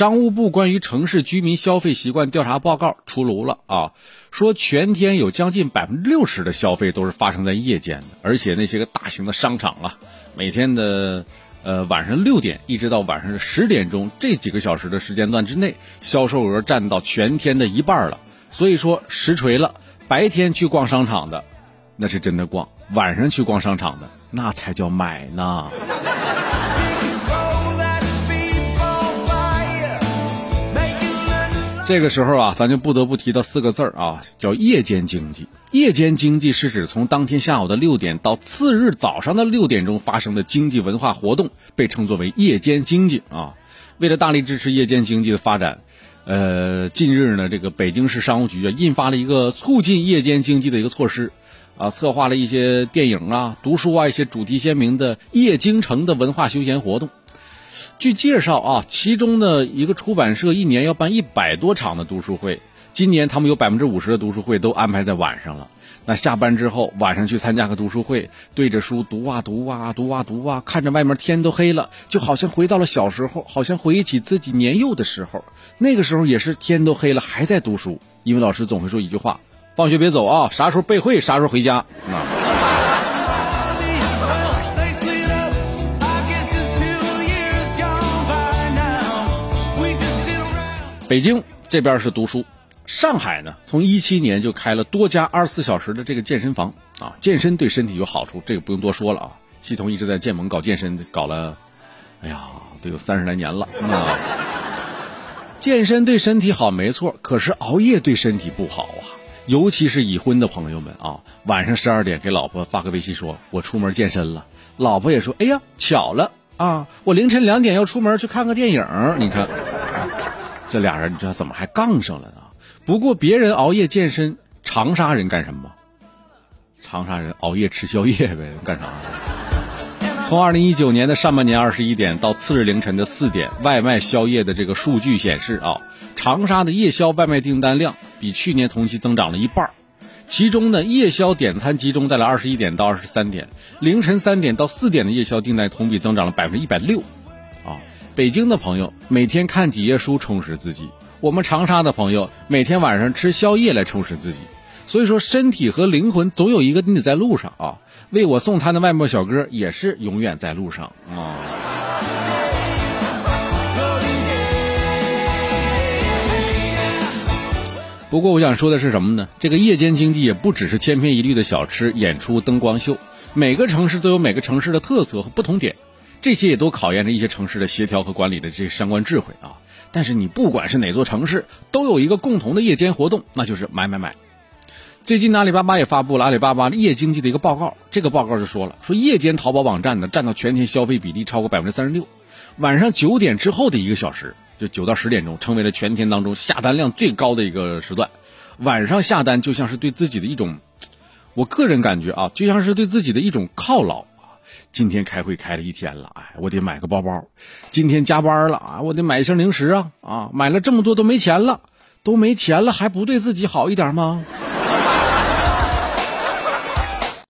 商务部关于城市居民消费习惯调查报告出炉了啊，说全天有将近百分之六十的消费都是发生在夜间的，而且那些个大型的商场啊，每天的呃晚上六点一直到晚上十点钟这几个小时的时间段之内，销售额占到全天的一半了。所以说实锤了，白天去逛商场的，那是真的逛；晚上去逛商场的，那才叫买呢。这个时候啊，咱就不得不提到四个字儿啊，叫夜间经济。夜间经济是指从当天下午的六点到次日早上的六点钟发生的经济文化活动，被称作为夜间经济啊。为了大力支持夜间经济的发展，呃，近日呢，这个北京市商务局啊，印发了一个促进夜间经济的一个措施，啊，策划了一些电影啊、读书啊一些主题鲜明的夜京城的文化休闲活动。据介绍啊，其中的一个出版社一年要办一百多场的读书会。今年他们有百分之五十的读书会都安排在晚上了。那下班之后，晚上去参加个读书会，对着书读啊读啊读啊读啊，看着外面天都黑了，就好像回到了小时候，好像回忆起自己年幼的时候。那个时候也是天都黑了还在读书，因为老师总会说一句话：“放学别走啊，啥时候背会啥时候回家。”啊。北京这边是读书，上海呢，从一七年就开了多家二十四小时的这个健身房啊，健身对身体有好处，这个不用多说了啊。系统一直在建盟搞健身，搞了，哎呀，都有三十来年了啊。健身对身体好没错，可是熬夜对身体不好啊，尤其是已婚的朋友们啊，晚上十二点给老婆发个微信说“我出门健身了”，老婆也说“哎呀，巧了啊，我凌晨两点要出门去看个电影”，你看。这俩人你知道怎么还杠上了呢？不过别人熬夜健身，长沙人干什么？长沙人熬夜吃宵夜呗，干啥？从二零一九年的上半年二十一点到次日凌晨的四点，外卖宵夜的这个数据显示啊，长沙的夜宵外卖订单量比去年同期增长了一半儿其中呢，夜宵点餐集中在了二十一点到二十三点，凌晨三点到四点的夜宵订单同比增长了百分之一百六。北京的朋友每天看几页书充实自己，我们长沙的朋友每天晚上吃宵夜来充实自己。所以说，身体和灵魂总有一个你得在路上啊。为我送餐的外卖小哥也是永远在路上啊。不过我想说的是什么呢？这个夜间经济也不只是千篇一律的小吃、演出、灯光秀，每个城市都有每个城市的特色和不同点。这些也都考验着一些城市的协调和管理的这些相关智慧啊！但是你不管是哪座城市，都有一个共同的夜间活动，那就是买买买。最近阿里巴巴也发布了阿里巴巴夜经济的一个报告，这个报告就说了，说夜间淘宝网站呢占到全天消费比例超过百分之三十六，晚上九点之后的一个小时，就九到十点钟，成为了全天当中下单量最高的一个时段。晚上下单就像是对自己的一种，我个人感觉啊，就像是对自己的一种犒劳。今天开会开了一天了，哎，我得买个包包。今天加班了啊，我得买一箱零食啊啊！买了这么多都没钱了，都没钱了，还不对自己好一点吗？